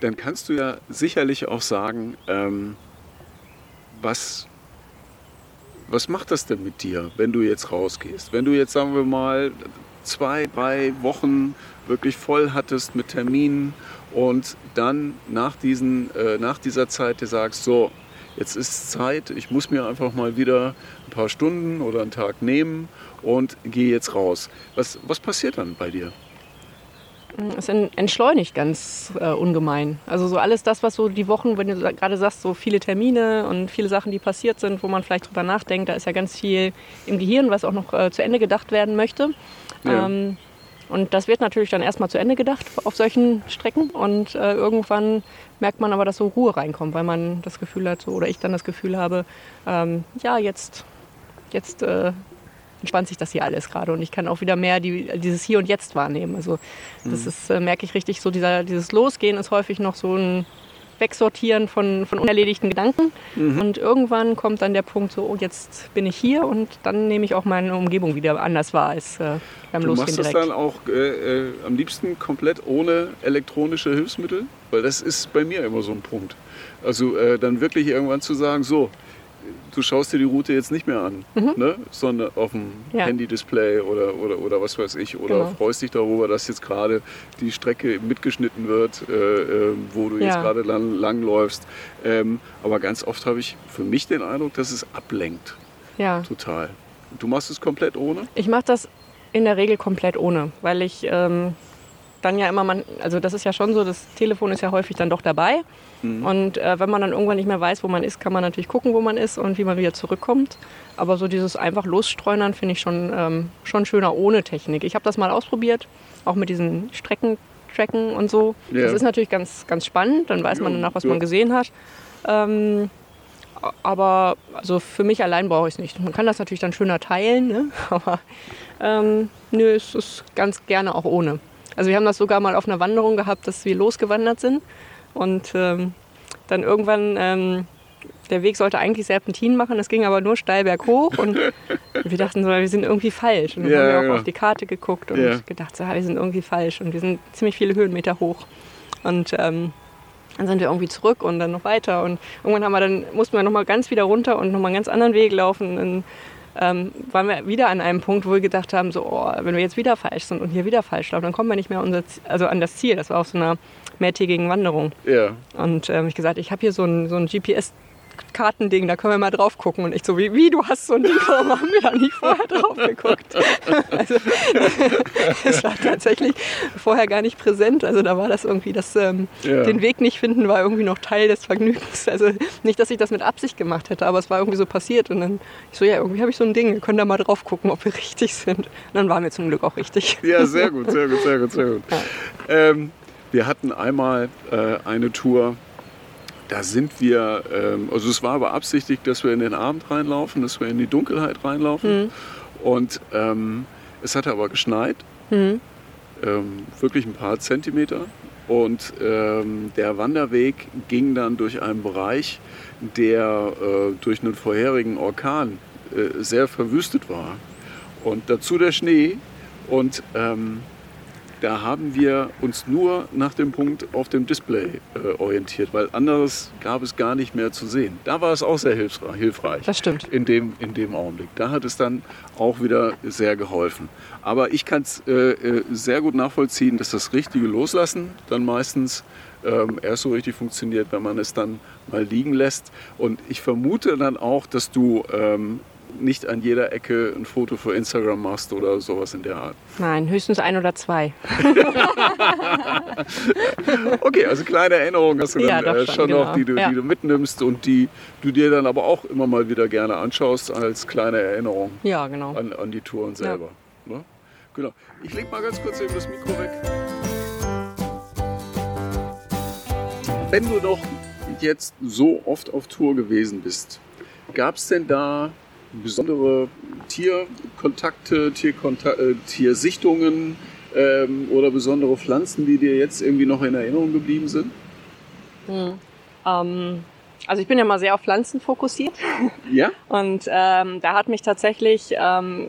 [SPEAKER 1] Dann kannst du ja sicherlich auch sagen, ähm, was, was macht das denn mit dir, wenn du jetzt rausgehst? Wenn du jetzt, sagen wir mal, zwei, drei Wochen wirklich voll hattest mit Terminen und dann nach, diesen, äh, nach dieser Zeit dir sagst, so, jetzt ist Zeit, ich muss mir einfach mal wieder ein paar Stunden oder einen Tag nehmen und gehe jetzt raus. Was, was passiert dann bei dir?
[SPEAKER 2] Es entschleunigt ganz äh, ungemein. Also so alles das, was so die Wochen, wenn du gerade sagst, so viele Termine und viele Sachen, die passiert sind, wo man vielleicht drüber nachdenkt, da ist ja ganz viel im Gehirn, was auch noch äh, zu Ende gedacht werden möchte. Ja. Ähm, und das wird natürlich dann erstmal zu Ende gedacht auf solchen Strecken und äh, irgendwann merkt man aber, dass so Ruhe reinkommt, weil man das Gefühl hat, so, oder ich dann das Gefühl habe, ähm, ja, jetzt, jetzt äh, entspannt sich das hier alles gerade und ich kann auch wieder mehr die, dieses Hier und Jetzt wahrnehmen. Also das mhm. ist, äh, merke ich richtig, so dieser, dieses Losgehen ist häufig noch so ein Wegsortieren von, von unerledigten Gedanken. Mhm. Und irgendwann kommt dann der Punkt so, oh, jetzt bin ich hier und dann nehme ich auch meine Umgebung wieder anders wahr als äh, beim
[SPEAKER 1] du
[SPEAKER 2] Losgehen
[SPEAKER 1] direkt. Du machst das dann auch äh, äh, am liebsten komplett ohne elektronische Hilfsmittel? Weil das ist bei mir immer so ein Punkt. Also äh, dann wirklich irgendwann zu sagen, so, du schaust dir die Route jetzt nicht mehr an, mhm. ne? sondern auf dem ja. Handy-Display oder, oder, oder was weiß ich. Oder genau. freust dich darüber, dass jetzt gerade die Strecke mitgeschnitten wird, äh, äh, wo du ja. jetzt gerade lang, langläufst. Ähm, aber ganz oft habe ich für mich den Eindruck, dass es ablenkt. Ja. Total. Du machst es komplett ohne?
[SPEAKER 2] Ich mache das in der Regel komplett ohne, weil ich ähm, dann ja immer man, also das ist ja schon so, das Telefon ist ja häufig dann doch dabei. Mhm. Und äh, wenn man dann irgendwann nicht mehr weiß, wo man ist, kann man natürlich gucken, wo man ist und wie man wieder zurückkommt. Aber so dieses einfach losstreunern finde ich schon, ähm, schon schöner ohne Technik. Ich habe das mal ausprobiert, auch mit diesen Streckentracken und so. Ja. Das ist natürlich ganz, ganz spannend, dann weiß man danach, was ja. man gesehen hat. Ähm, aber also für mich allein brauche ich es nicht. Man kann das natürlich dann schöner teilen, ne? aber ähm, nö, es ist ganz gerne auch ohne. Also wir haben das sogar mal auf einer Wanderung gehabt, dass wir losgewandert sind und ähm, dann irgendwann, ähm, der Weg sollte eigentlich Serpentin machen, es ging aber nur steil berghoch und wir dachten so, wir sind irgendwie falsch. Und dann ja, haben wir auch ja. auf die Karte geguckt und ja. gedacht, so, wir sind irgendwie falsch und wir sind ziemlich viele Höhenmeter hoch. Und ähm, dann sind wir irgendwie zurück und dann noch weiter und irgendwann haben wir dann, mussten wir nochmal ganz wieder runter und nochmal einen ganz anderen Weg laufen. Und, ähm, waren wir wieder an einem Punkt, wo wir gedacht haben, so, oh, wenn wir jetzt wieder falsch sind und hier wieder falsch laufen, dann kommen wir nicht mehr unser, also an das Ziel. Das war auf so einer mehrtägigen Wanderung. Ja. Und ähm, ich gesagt, ich habe hier so ein, so ein GPS Kartending, da können wir mal drauf gucken. Und ich so, wie, wie du hast so ein Ding, warum haben wir da nicht vorher drauf geguckt? also, es war tatsächlich vorher gar nicht präsent. Also da war das irgendwie, das, ähm, ja. den Weg nicht finden, war irgendwie noch Teil des Vergnügens. Also nicht, dass ich das mit Absicht gemacht hätte, aber es war irgendwie so passiert. Und dann, ich so, ja, irgendwie habe ich so ein Ding, wir können da mal drauf gucken, ob wir richtig sind. Und dann waren wir zum Glück auch richtig.
[SPEAKER 1] Ja, sehr gut, sehr gut, sehr gut, sehr gut. Ja. Ähm, wir hatten einmal äh, eine Tour, da sind wir, ähm, also es war beabsichtigt, dass wir in den Abend reinlaufen, dass wir in die Dunkelheit reinlaufen.
[SPEAKER 2] Mhm.
[SPEAKER 1] Und ähm, es hatte aber geschneit,
[SPEAKER 2] Mhm.
[SPEAKER 1] ähm, wirklich ein paar Zentimeter. Und ähm, der Wanderweg ging dann durch einen Bereich, der äh, durch einen vorherigen Orkan äh, sehr verwüstet war. Und dazu der Schnee. Und ähm, da haben wir uns nur nach dem Punkt auf dem Display äh, orientiert, weil anderes gab es gar nicht mehr zu sehen. Da war es auch sehr hilfreich
[SPEAKER 2] Das stimmt.
[SPEAKER 1] in dem, in dem Augenblick. Da hat es dann auch wieder sehr geholfen. Aber ich kann es äh, äh, sehr gut nachvollziehen, dass das richtige Loslassen dann meistens ähm, erst so richtig funktioniert, wenn man es dann mal liegen lässt. Und ich vermute dann auch, dass du ähm, nicht an jeder Ecke ein Foto für Instagram machst oder sowas in der Art.
[SPEAKER 2] Nein, höchstens ein oder zwei.
[SPEAKER 1] Okay, also kleine Erinnerungen hast du
[SPEAKER 2] Ja,
[SPEAKER 1] dann äh,
[SPEAKER 2] schon,
[SPEAKER 1] schon
[SPEAKER 2] genau.
[SPEAKER 1] noch, die du,
[SPEAKER 2] Ja.
[SPEAKER 1] die du mitnimmst und die du dir dann aber auch immer mal wieder gerne anschaust als kleine Erinnerung.
[SPEAKER 2] Ja, genau.
[SPEAKER 1] an, an die Touren selber. Ne? Genau. Ich leg mal ganz kurz eben das Mikro weg. Wenn du doch jetzt so oft auf Tour gewesen bist, gab es denn da besondere Tierkontakte, Tierkonta äh, Tiersichtungen ähm, oder besondere Pflanzen, die dir jetzt irgendwie noch in Erinnerung geblieben sind?
[SPEAKER 2] Ähm, also ich bin ja mal sehr auf Pflanzen fokussiert
[SPEAKER 1] Ja?
[SPEAKER 2] und ähm, da hat mich tatsächlich ähm,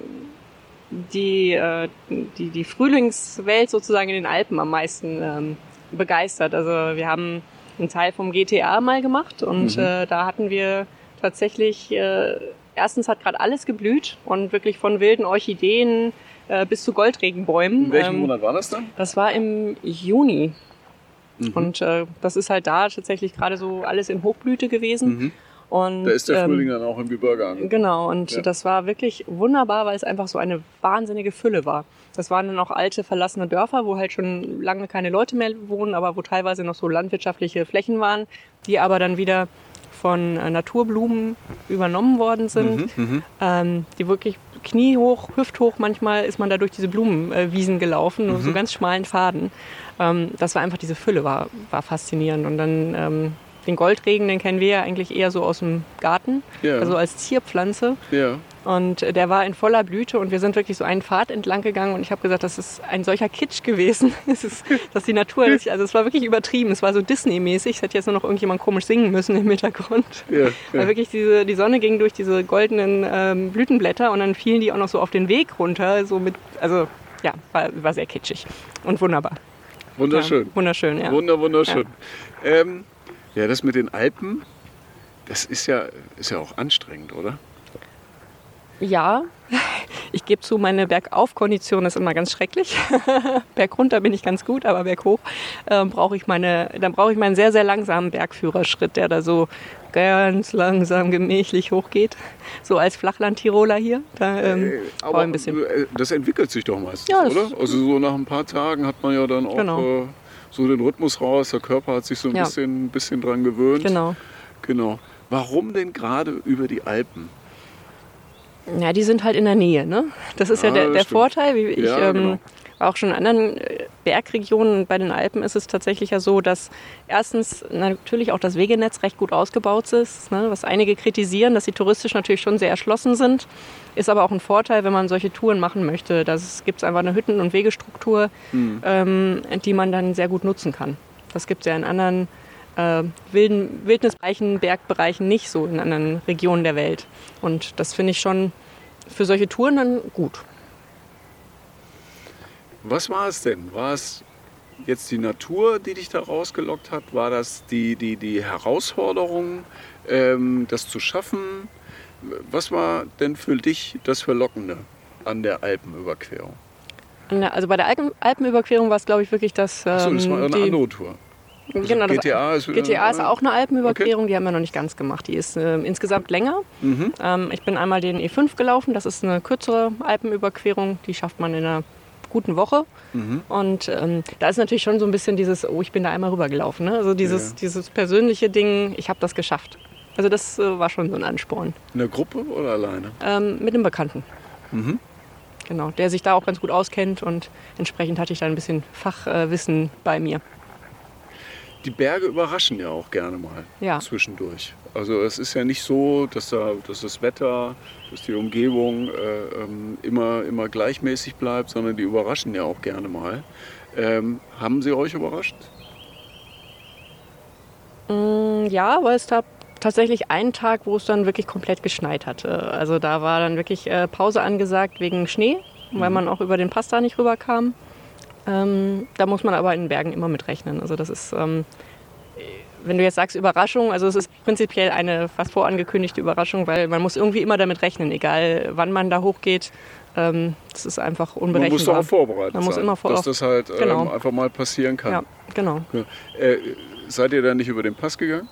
[SPEAKER 2] die, äh, die, die Frühlingswelt sozusagen in den Alpen am meisten ähm, begeistert. Also wir haben einen Teil vom GTA mal gemacht und
[SPEAKER 1] Mhm.
[SPEAKER 2] äh, da hatten wir tatsächlich, äh, erstens hat gerade alles geblüht und wirklich von wilden Orchideen äh, bis zu Goldregenbäumen.
[SPEAKER 1] In welchem
[SPEAKER 2] Ähm,
[SPEAKER 1] Monat war das dann?
[SPEAKER 2] Das war im Juni.
[SPEAKER 1] Mhm.
[SPEAKER 2] Und äh, das ist halt da tatsächlich gerade so alles in Hochblüte gewesen.
[SPEAKER 1] Mhm.
[SPEAKER 2] Und,
[SPEAKER 1] Da ist der
[SPEAKER 2] ähm,
[SPEAKER 1] Frühling dann auch im Gebirge an.
[SPEAKER 2] Genau, und
[SPEAKER 1] Ja.
[SPEAKER 2] das war wirklich wunderbar, weil es einfach so eine wahnsinnige Fülle war. Das waren dann auch alte, verlassene Dörfer, wo halt schon lange keine Leute mehr wohnen, aber wo teilweise noch so landwirtschaftliche Flächen waren, die aber dann wieder von äh, Naturblumen übernommen worden sind,
[SPEAKER 1] Mhm, mhm.
[SPEAKER 2] ähm, die wirklich kniehoch, hüfthoch manchmal ist man da durch diese Blumenwiesen gelaufen, nur
[SPEAKER 1] Mhm.
[SPEAKER 2] so ganz schmalen Faden. Ähm, das war einfach diese Fülle, war, war faszinierend. Und dann ähm, den Goldregen, den kennen wir ja eigentlich eher so aus dem Garten,
[SPEAKER 1] Ja.
[SPEAKER 2] also als Zierpflanze.
[SPEAKER 1] Ja.
[SPEAKER 2] Und der war in voller Blüte und wir sind wirklich so einen Pfad entlang gegangen und ich habe gesagt, das ist ein solcher Kitsch gewesen. es ist, dass die Natur, das, also es war wirklich übertrieben. Es war so Disney-mäßig. Es hätte jetzt nur noch irgendjemand komisch singen müssen im Hintergrund.
[SPEAKER 1] Ja,
[SPEAKER 2] Weil
[SPEAKER 1] ja.
[SPEAKER 2] wirklich diese, die Sonne ging durch diese goldenen ähm, Blütenblätter und dann fielen die auch noch so auf den Weg runter. So mit, also ja, war, war sehr kitschig und wunderbar.
[SPEAKER 1] Wunderschön.
[SPEAKER 2] Ja, wunderschön, ja.
[SPEAKER 1] Wunder, wunderschön. Ja. Ähm, ja, das mit den Alpen, das ist ja, ist ja auch anstrengend, oder?
[SPEAKER 2] Ja, ich gebe zu, meine Bergauf-Kondition ist immer ganz schrecklich. Bergunter bin ich ganz gut, aber berghoch ähm, brauche ich meine, dann brauche ich meinen sehr, sehr langsamen Bergführerschritt, der da so ganz langsam gemächlich hochgeht. So als Flachland-Tiroler hier. Da ähm,
[SPEAKER 1] Äh,
[SPEAKER 2] brauche ich ein bisschen.
[SPEAKER 1] äh, das entwickelt sich doch meistens,
[SPEAKER 2] Ja,
[SPEAKER 1] oder? Also so nach ein paar Tagen hat man ja dann auch
[SPEAKER 2] Genau.
[SPEAKER 1] äh, so den Rhythmus raus. Der Körper hat sich so ein
[SPEAKER 2] Ja.
[SPEAKER 1] bisschen, bisschen dran gewöhnt.
[SPEAKER 2] Genau.
[SPEAKER 1] genau. Warum denn gerade über die Alpen?
[SPEAKER 2] Ja, die sind halt in der Nähe. Ne? Das ist ja,
[SPEAKER 1] Ja,
[SPEAKER 2] der,
[SPEAKER 1] das
[SPEAKER 2] der
[SPEAKER 1] stimmt.
[SPEAKER 2] Vorteil. Wie ich
[SPEAKER 1] Ja,
[SPEAKER 2] ähm,
[SPEAKER 1] genau.
[SPEAKER 2] war auch schon in anderen äh, Bergregionen. Bei den Alpen ist es tatsächlich ja so, dass erstens natürlich auch das Wegenetz recht gut ausgebaut ist. Ne? Was einige kritisieren, dass sie touristisch natürlich schon sehr erschlossen sind. Ist aber auch ein Vorteil, wenn man solche Touren machen möchte. Da gibt es einfach eine Hütten- und Wegestruktur,
[SPEAKER 1] Hm.
[SPEAKER 2] ähm, die man dann sehr gut nutzen kann. Das gibt es ja in anderen äh, wilden, Wildnisbereichen, Bergbereichen nicht so in anderen Regionen der Welt. Und das finde ich schon für solche Touren dann gut.
[SPEAKER 1] Was war es denn? War es jetzt die Natur, die dich da rausgelockt hat? War das die, die, die Herausforderung, ähm, das zu schaffen? Was war denn für dich das Verlockende an der Alpenüberquerung?
[SPEAKER 2] Also bei der Alpen, Alpenüberquerung war es, glaube ich, wirklich das. Ähm,
[SPEAKER 1] Achso, das war eine
[SPEAKER 2] die,
[SPEAKER 1] andere Tour. Also
[SPEAKER 2] Genau,
[SPEAKER 1] GTA ist wieder-
[SPEAKER 2] GTA ist auch eine Alpenüberquerung, die haben wir noch nicht ganz gemacht. Die ist äh, insgesamt länger.
[SPEAKER 1] Mhm.
[SPEAKER 2] Ähm, ich bin einmal den E5 gelaufen, das ist eine kürzere Alpenüberquerung, die schafft man in einer guten Woche.
[SPEAKER 1] Mhm.
[SPEAKER 2] Und ähm, da ist natürlich schon so ein bisschen dieses, oh, ich bin da einmal rübergelaufen. Ne? Also dieses,
[SPEAKER 1] Ja.
[SPEAKER 2] dieses persönliche Ding, ich habe das geschafft. Also das äh, war schon so ein Ansporn.
[SPEAKER 1] In der Gruppe oder alleine?
[SPEAKER 2] Ähm, mit einem Bekannten.
[SPEAKER 1] Mhm.
[SPEAKER 2] Genau, der sich da auch ganz gut auskennt und entsprechend hatte ich da ein bisschen Fachwissen bei mir.
[SPEAKER 1] Die Berge überraschen ja auch gerne mal
[SPEAKER 2] Ja.
[SPEAKER 1] zwischendurch. Also es ist ja nicht so, dass, da, dass das Wetter, dass die Umgebung äh, ähm, immer, immer gleichmäßig bleibt, sondern die überraschen ja auch gerne mal. Ähm, haben sie euch überrascht?
[SPEAKER 2] Mm, Ja, aber es gab tatsächlich einen Tag, wo es dann wirklich komplett geschneit hatte. Also da war dann wirklich äh, Pause angesagt wegen Schnee, weil man auch über den Pass da nicht rüberkam. Ähm, da muss man aber in den Bergen immer mit rechnen. Also das ist, ähm, wenn du jetzt sagst Überraschung, also es ist prinzipiell eine fast vorangekündigte Überraschung, weil man muss irgendwie immer damit rechnen, egal wann man da hochgeht. Ähm, das ist einfach
[SPEAKER 1] Man muss
[SPEAKER 2] unberechenbar.
[SPEAKER 1] darauf vorbereitet
[SPEAKER 2] Man muss
[SPEAKER 1] sein,
[SPEAKER 2] immer vor-
[SPEAKER 1] dass das halt ähm,
[SPEAKER 2] Genau.
[SPEAKER 1] einfach mal passieren kann.
[SPEAKER 2] ja, genau.
[SPEAKER 1] Ja. Äh, seid ihr dann nicht über den Pass gegangen?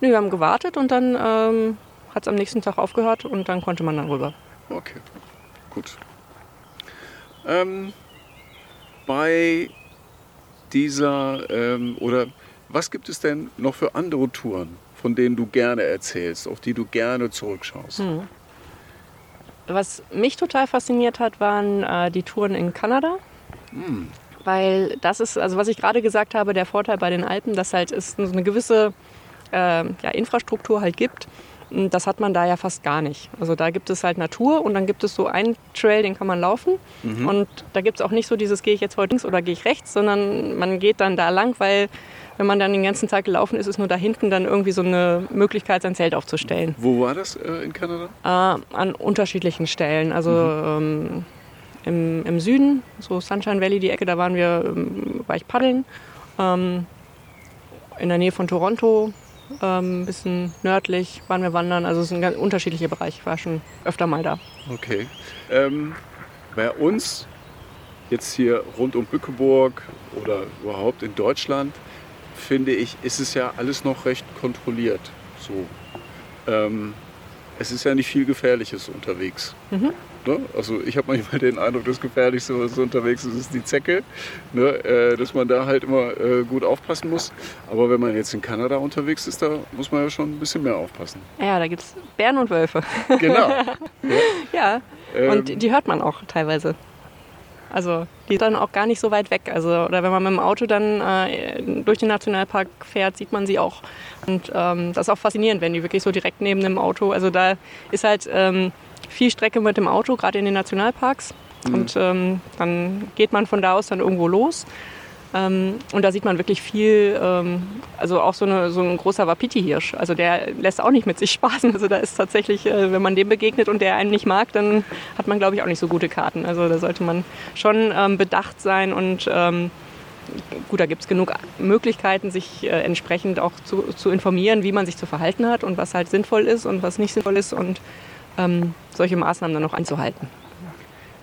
[SPEAKER 2] Nee, wir haben gewartet und dann ähm, hat es am nächsten Tag aufgehört und dann konnte man dann rüber.
[SPEAKER 1] Okay, gut. Ähm, bei dieser, ähm, oder was gibt es denn noch für andere Touren, von denen du gerne erzählst, auf die du gerne zurückschaust?
[SPEAKER 2] Hm. Was mich total fasziniert hat, waren äh, die Touren in Kanada. Weil das ist, also was ich gerade gesagt habe, der Vorteil bei den Alpen, dass halt es so eine gewisse äh, ja, Infrastruktur halt gibt. Und Das hat man da ja fast gar nicht. Also da gibt es halt Natur und dann gibt es so einen Trail, den kann man laufen. Und da gibt es auch nicht so dieses, gehe ich jetzt heute links oder gehe ich rechts, sondern man geht dann da lang, weil wenn man dann den ganzen Tag gelaufen ist, ist nur da hinten dann irgendwie so eine Möglichkeit, sein Zelt aufzustellen.
[SPEAKER 1] Wo war das äh, in Kanada?
[SPEAKER 2] Äh, an unterschiedlichen Stellen. Also ähm, im, im Süden, so Sunshine Valley, die Ecke, da waren wir, ähm, war ich paddeln. Ähm, in der Nähe von Toronto, ähm, ein bisschen nördlich, waren wir wandern. Also es ist ein ganz unterschiedlicher Bereich. Ich war schon öfter mal da.
[SPEAKER 1] Okay. Ähm, bei uns, jetzt hier rund um Bückeburg oder überhaupt in Deutschland, finde ich, ist es ja alles noch recht kontrolliert. So. Ähm, es ist ja nicht viel Gefährliches unterwegs. Ne? Also ich habe manchmal den Eindruck, das Gefährlichste, was unterwegs ist, ist die Zecke. Ne? Äh, dass man da halt immer äh, gut aufpassen muss. Aber wenn man jetzt in Kanada unterwegs ist, da muss man ja schon ein bisschen mehr aufpassen.
[SPEAKER 2] Ja, da gibt es Bären und Wölfe.
[SPEAKER 1] Genau.
[SPEAKER 2] ja,
[SPEAKER 1] Ähm,
[SPEAKER 2] und die, die hört man auch teilweise. Also die sind dann auch gar nicht so weit weg. Also, oder wenn man mit dem Auto dann äh, durch den Nationalpark fährt, sieht man sie auch. Und ähm, das ist auch faszinierend, wenn die wirklich so direkt neben dem Auto. Also da ist halt ähm, viel Strecke mit dem Auto, gerade in den Nationalparks. Und ähm, dann geht man von da aus dann irgendwo los. Ähm, und da sieht man wirklich viel, ähm, also auch so, eine, so ein großer Wapiti-Hirsch. Also der lässt auch nicht mit sich spaßen. Also da ist tatsächlich, äh, wenn man dem begegnet und der einen nicht mag, dann hat man, glaube ich, auch nicht so gute Karten. Also da sollte man schon ähm, bedacht sein und ähm, gut, da gibt es genug Möglichkeiten, sich äh, entsprechend auch zu, zu informieren, wie man sich zu verhalten hat und was halt sinnvoll ist und was nicht sinnvoll ist und ähm, solche Maßnahmen dann noch einzuhalten.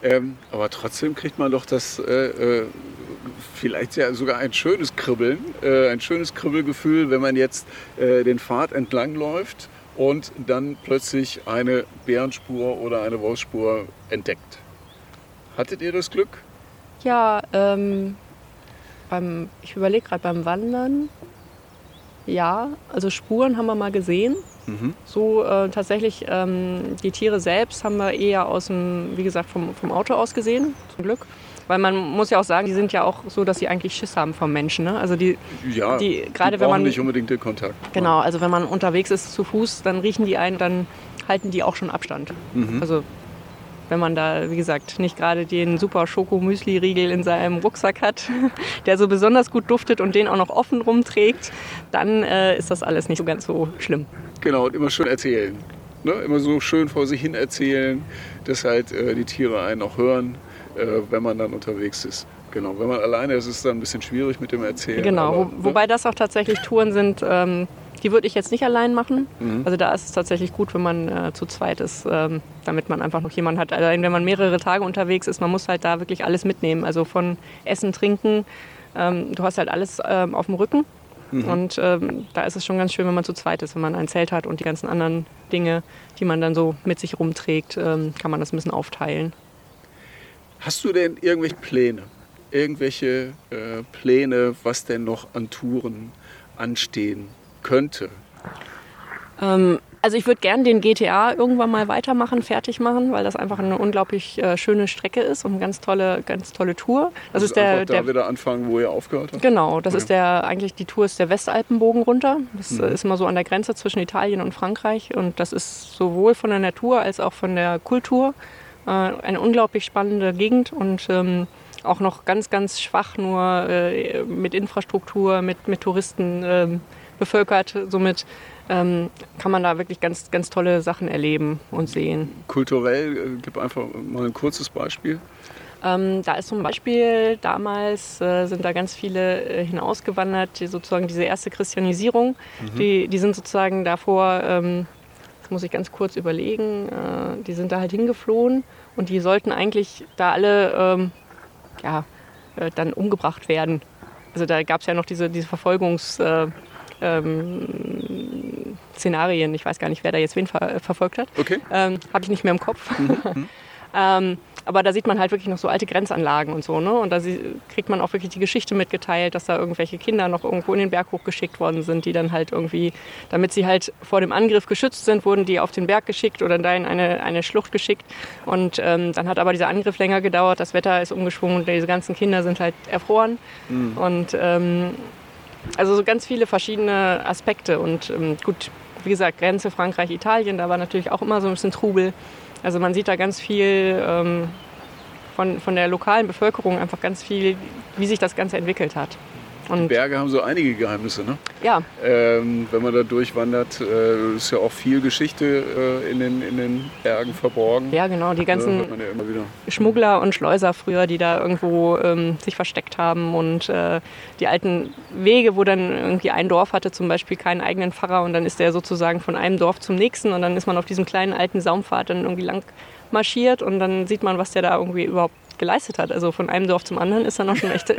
[SPEAKER 1] Ähm, aber trotzdem kriegt man doch das äh, äh, vielleicht ja sogar ein schönes Kribbeln, äh, ein schönes Kribbelgefühl, wenn man jetzt äh, den Pfad entlang läuft und dann plötzlich eine Bärenspur oder eine Wolfsspur entdeckt. Hattet ihr das Glück?
[SPEAKER 2] Ja, ähm, beim, ich überlege gerade beim Wandern. Ja, also Spuren haben wir mal gesehen.
[SPEAKER 1] Mhm.
[SPEAKER 2] So äh, tatsächlich ähm, die Tiere selbst haben wir eher aus dem, wie gesagt, vom, vom Auto aus gesehen, zum Glück. Weil man muss ja auch sagen, die sind ja auch so, dass sie eigentlich Schiss haben vom Menschen. Ne? Also die,
[SPEAKER 1] Ja,
[SPEAKER 2] Die- gerade wenn man-
[SPEAKER 1] nicht unbedingt den Kontakt.
[SPEAKER 2] genau, also wenn man unterwegs ist zu Fuß, dann riechen die einen, dann halten die auch schon Abstand.
[SPEAKER 1] Mhm.
[SPEAKER 2] Also wenn man da, wie gesagt, nicht gerade den super Schoko-Müsli-Riegel in seinem Rucksack hat, der so besonders gut duftet und den auch noch offen rumträgt, dann äh, ist das alles nicht so ganz so schlimm.
[SPEAKER 1] Genau, und immer schön erzählen. Ne? Immer so schön vor sich hin erzählen, dass halt äh, die Tiere einen auch hören, äh, wenn man dann unterwegs ist. Genau, wenn man alleine ist, ist es dann ein bisschen schwierig mit dem Erzählen.
[SPEAKER 2] Genau,
[SPEAKER 1] aber,
[SPEAKER 2] wo,
[SPEAKER 1] ne?
[SPEAKER 2] wobei das auch tatsächlich Touren sind, ähm, die würde ich jetzt nicht allein machen.
[SPEAKER 1] Mhm.
[SPEAKER 2] Also da ist es tatsächlich gut, wenn man äh, zu zweit ist, ähm, damit man einfach noch jemanden hat. Allein wenn man mehrere Tage unterwegs ist, man muss halt da wirklich alles mitnehmen. Also von Essen, Trinken, ähm, du hast halt alles ähm, auf dem Rücken.
[SPEAKER 1] Mhm.
[SPEAKER 2] Und ähm, da ist es schon ganz schön, wenn man zu zweit ist, wenn man ein Zelt hat und die ganzen anderen Dinge, die man dann so mit sich rumträgt, ähm, kann man das ein bisschen aufteilen.
[SPEAKER 1] Hast du denn irgendwelche Pläne? Irgendwelche äh, Pläne, was denn noch an Touren anstehen könnte?
[SPEAKER 2] Ähm, Also ich würde gern den GTA irgendwann mal weitermachen, fertig machen, weil das einfach eine unglaublich äh, schöne Strecke ist und eine ganz tolle, ganz tolle Tour. Das,
[SPEAKER 1] ist der, da der wieder anfangen, wo ihr aufgehört habt.
[SPEAKER 2] Genau, das okay. ist der eigentlich die Tour ist der Westalpenbogen runter. Das mhm. ist immer so an der Grenze zwischen Italien und Frankreich und das ist sowohl von der Natur als auch von der Kultur äh, eine unglaublich spannende Gegend und ähm, auch noch ganz, ganz schwach nur äh, mit Infrastruktur, mit, mit Touristen ähm, bevölkert. Somit ähm, kann man da wirklich ganz, ganz tolle Sachen erleben und sehen.
[SPEAKER 1] Kulturell, äh, gib einfach mal ein kurzes Beispiel.
[SPEAKER 2] Ähm, da ist zum Beispiel damals äh, sind da ganz viele äh, hinausgewandert, die sozusagen diese erste Christianisierung, mhm. die, die sind sozusagen davor, ähm, das muss ich ganz kurz überlegen, äh, die sind da halt hingeflohen und die sollten eigentlich da alle ähm, ja, äh, dann umgebracht werden. Also da gab es ja noch diese, diese Verfolgungs... Äh, ähm, Szenarien. Ich weiß gar nicht, wer da jetzt wen ver verfolgt hat.
[SPEAKER 1] Okay.
[SPEAKER 2] Ähm, Habe ich nicht mehr im Kopf. Mhm. ähm, aber da sieht man halt wirklich noch so alte Grenzanlagen und so. Ne? Und da kriegt man auch wirklich die Geschichte mitgeteilt, dass da irgendwelche Kinder noch irgendwo in den Berg hochgeschickt worden sind, die dann halt irgendwie, damit sie halt vor dem Angriff geschützt sind, wurden die auf den Berg geschickt oder da in eine, eine Schlucht geschickt. Und ähm, dann hat aber dieser Angriff länger gedauert, das Wetter ist umgeschwungen und diese ganzen Kinder sind halt erfroren. Mhm. Und ähm, also so ganz viele verschiedene Aspekte. Und ähm, gut, wie gesagt, Grenze Frankreich, Italien, da war natürlich auch immer so ein bisschen Trubel. Also man sieht da ganz viel ähm, von, von der lokalen Bevölkerung, einfach ganz viel, wie sich das Ganze entwickelt hat.
[SPEAKER 1] Und die Berge haben so einige Geheimnisse, ne?
[SPEAKER 2] Ja.
[SPEAKER 1] Ähm, wenn man da durchwandert, äh, ist ja auch viel Geschichte äh, in, den, in den Bergen verborgen.
[SPEAKER 2] Ja, genau. Die ganzen ja Schmuggler und Schleuser früher, die da irgendwo ähm, sich versteckt haben und äh, die alten Wege, wo dann irgendwie ein Dorf hatte zum Beispiel keinen eigenen Pfarrer und dann ist der sozusagen von einem Dorf zum nächsten und dann ist man auf diesem kleinen alten Saumpfad dann irgendwie lang marschiert und dann sieht man, was der da irgendwie überhaupt geleistet hat. Also von einem Dorf zum anderen ist dann auch schon echt.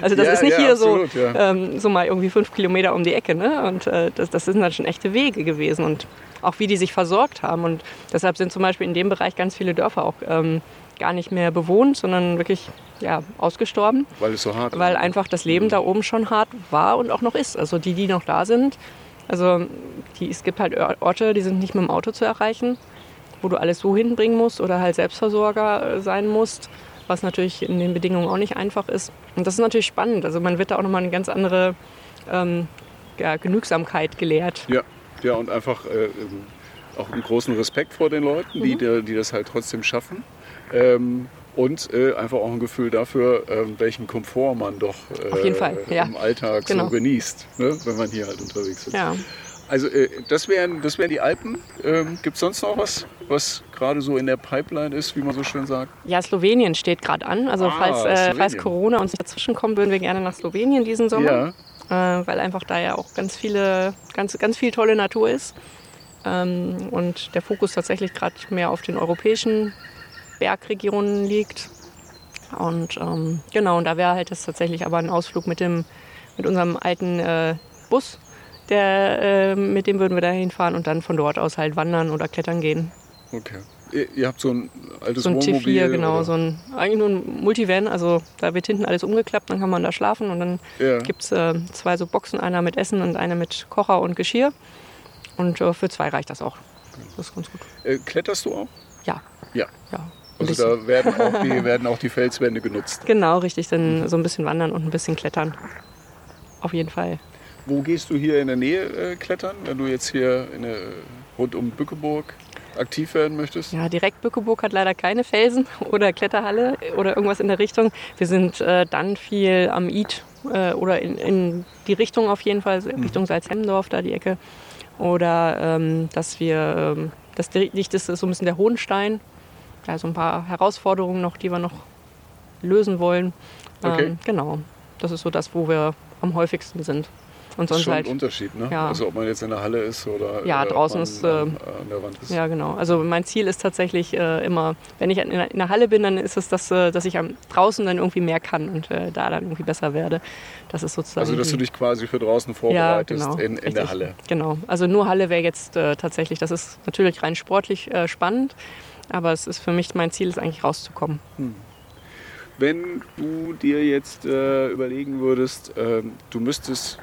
[SPEAKER 2] Also das ja, ist nicht ja, hier absolut, so, ja. ähm, so mal irgendwie fünf Kilometer um die Ecke. Ne? Und äh, das, das sind dann schon echte Wege gewesen und auch wie die sich versorgt haben. Und deshalb sind zum Beispiel in dem Bereich ganz viele Dörfer auch ähm, gar nicht mehr bewohnt, sondern wirklich ja, ausgestorben.
[SPEAKER 1] Weil es so hart
[SPEAKER 2] ist. Weil einfach das Leben mhm. da oben schon hart war und auch noch ist. Also die, die noch da sind, also die, es gibt halt Orte, die sind nicht mit dem Auto zu erreichen, wo du alles so hinbringen musst oder halt Selbstversorger äh, sein musst was natürlich in den Bedingungen auch nicht einfach ist. Und das ist natürlich spannend. Also man wird da auch nochmal eine ganz andere ähm, ja, Genügsamkeit gelehrt.
[SPEAKER 1] Ja, ja und einfach äh, auch einen großen Respekt vor den Leuten, die, mhm. die das halt trotzdem schaffen. Ähm, und äh, einfach auch ein Gefühl dafür, äh, welchen Komfort man doch
[SPEAKER 2] äh, ja.
[SPEAKER 1] im Alltag genau. so genießt, ne? wenn man hier halt unterwegs ist.
[SPEAKER 2] Ja.
[SPEAKER 1] Also äh, das wären das wären die Alpen. Ähm, Gibt es sonst noch was, was gerade so in der Pipeline ist, wie man so schön sagt?
[SPEAKER 2] Ja, Slowenien steht gerade an. Also ah, falls, äh, falls, Corona uns dazwischen kommt, würden wir gerne nach Slowenien diesen Sommer. Ja. Äh, weil einfach da ja auch ganz viele, ganz, ganz viel tolle Natur ist. Ähm, und der Fokus tatsächlich gerade mehr auf den europäischen Bergregionen liegt. Und ähm, genau, und da wäre halt das tatsächlich aber ein Ausflug mit dem mit unserem alten äh, Bus der, äh, mit dem würden wir da hinfahren und dann von dort aus halt wandern oder klettern gehen.
[SPEAKER 1] Okay. Ihr, ihr habt so ein altes
[SPEAKER 2] so ein
[SPEAKER 1] Wohnmobil?
[SPEAKER 2] T4, genau. So ein, eigentlich nur ein Multivan. Also da wird hinten alles umgeklappt, dann kann man da schlafen. Und dann ja. gibt es äh, zwei so Boxen, einer mit Essen und eine mit Kocher und Geschirr. Und äh, für zwei reicht das auch. Das ist ganz gut.
[SPEAKER 1] Äh, kletterst du auch?
[SPEAKER 2] Ja.
[SPEAKER 1] Ja.
[SPEAKER 2] ja.
[SPEAKER 1] Also da werden auch, die, werden auch die Felswände genutzt.
[SPEAKER 2] Genau, richtig. Dann so ein bisschen wandern und ein bisschen klettern. Auf jeden Fall.
[SPEAKER 1] Wo gehst du hier in der Nähe äh, klettern, wenn du jetzt hier in der, rund um Bückeburg aktiv werden möchtest?
[SPEAKER 2] Ja, direkt Bückeburg hat leider keine Felsen oder Kletterhalle oder irgendwas in der Richtung. Wir sind äh, dann viel am Id äh, oder in, in, die Richtung auf jeden Fall, mhm. Richtung Salzhemmendorf, da die Ecke. Oder ähm, dass wir, ähm, das dichteste ist so ein bisschen der Hohenstein. Da so ein paar Herausforderungen noch, die wir noch lösen wollen.
[SPEAKER 1] Okay. Ähm,
[SPEAKER 2] genau, das ist so das, wo wir am häufigsten sind.
[SPEAKER 1] Und sonst das ist schon halt, ein Unterschied, ne?
[SPEAKER 2] Ja.
[SPEAKER 1] Also ob man jetzt in der Halle ist oder
[SPEAKER 2] ja, draußen ist, äh,
[SPEAKER 1] an der Wand ist.
[SPEAKER 2] Ja, genau. Also mein Ziel ist tatsächlich äh, immer, wenn ich in der, in der, Halle bin, dann ist es, das, äh, dass ich am, draußen dann irgendwie mehr kann und äh, da dann irgendwie besser werde. Das ist sozusagen.
[SPEAKER 1] Also dass du dich quasi für draußen vorbereitest ja, genau, in, in der Halle.
[SPEAKER 2] Genau. Also nur Halle wäre jetzt äh, tatsächlich, das ist natürlich rein sportlich äh, spannend, aber es ist für mich mein Ziel ist eigentlich rauszukommen. Hm.
[SPEAKER 1] Wenn du dir jetzt überlegen würdest, ähm, du müsstest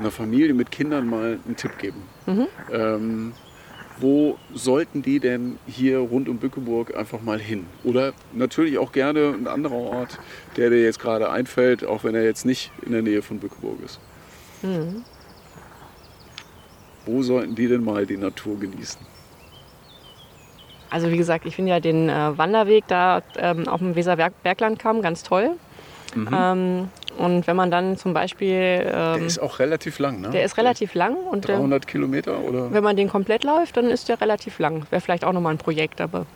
[SPEAKER 1] einer Familie mit Kindern mal einen Tipp geben. Mhm. Ähm, wo sollten die denn hier rund um Bückeburg einfach mal hin? Oder natürlich auch gerne ein anderer Ort, der dir jetzt gerade einfällt, auch wenn er jetzt nicht in der Nähe von Bückeburg ist. Mhm. Wo sollten die denn mal die Natur genießen?
[SPEAKER 2] Also wie gesagt, ich finde ja den äh, Wanderweg da ähm, auf dem Weserberglandkamm ganz toll. Mhm. Ähm, und wenn man dann zum Beispiel... Ähm,
[SPEAKER 1] der ist auch relativ lang, ne?
[SPEAKER 2] Der ist relativ lang. Und
[SPEAKER 1] 300 Kilometer, oder?
[SPEAKER 2] Wenn man den komplett läuft, dann ist der relativ lang. Wäre vielleicht auch nochmal ein Projekt, aber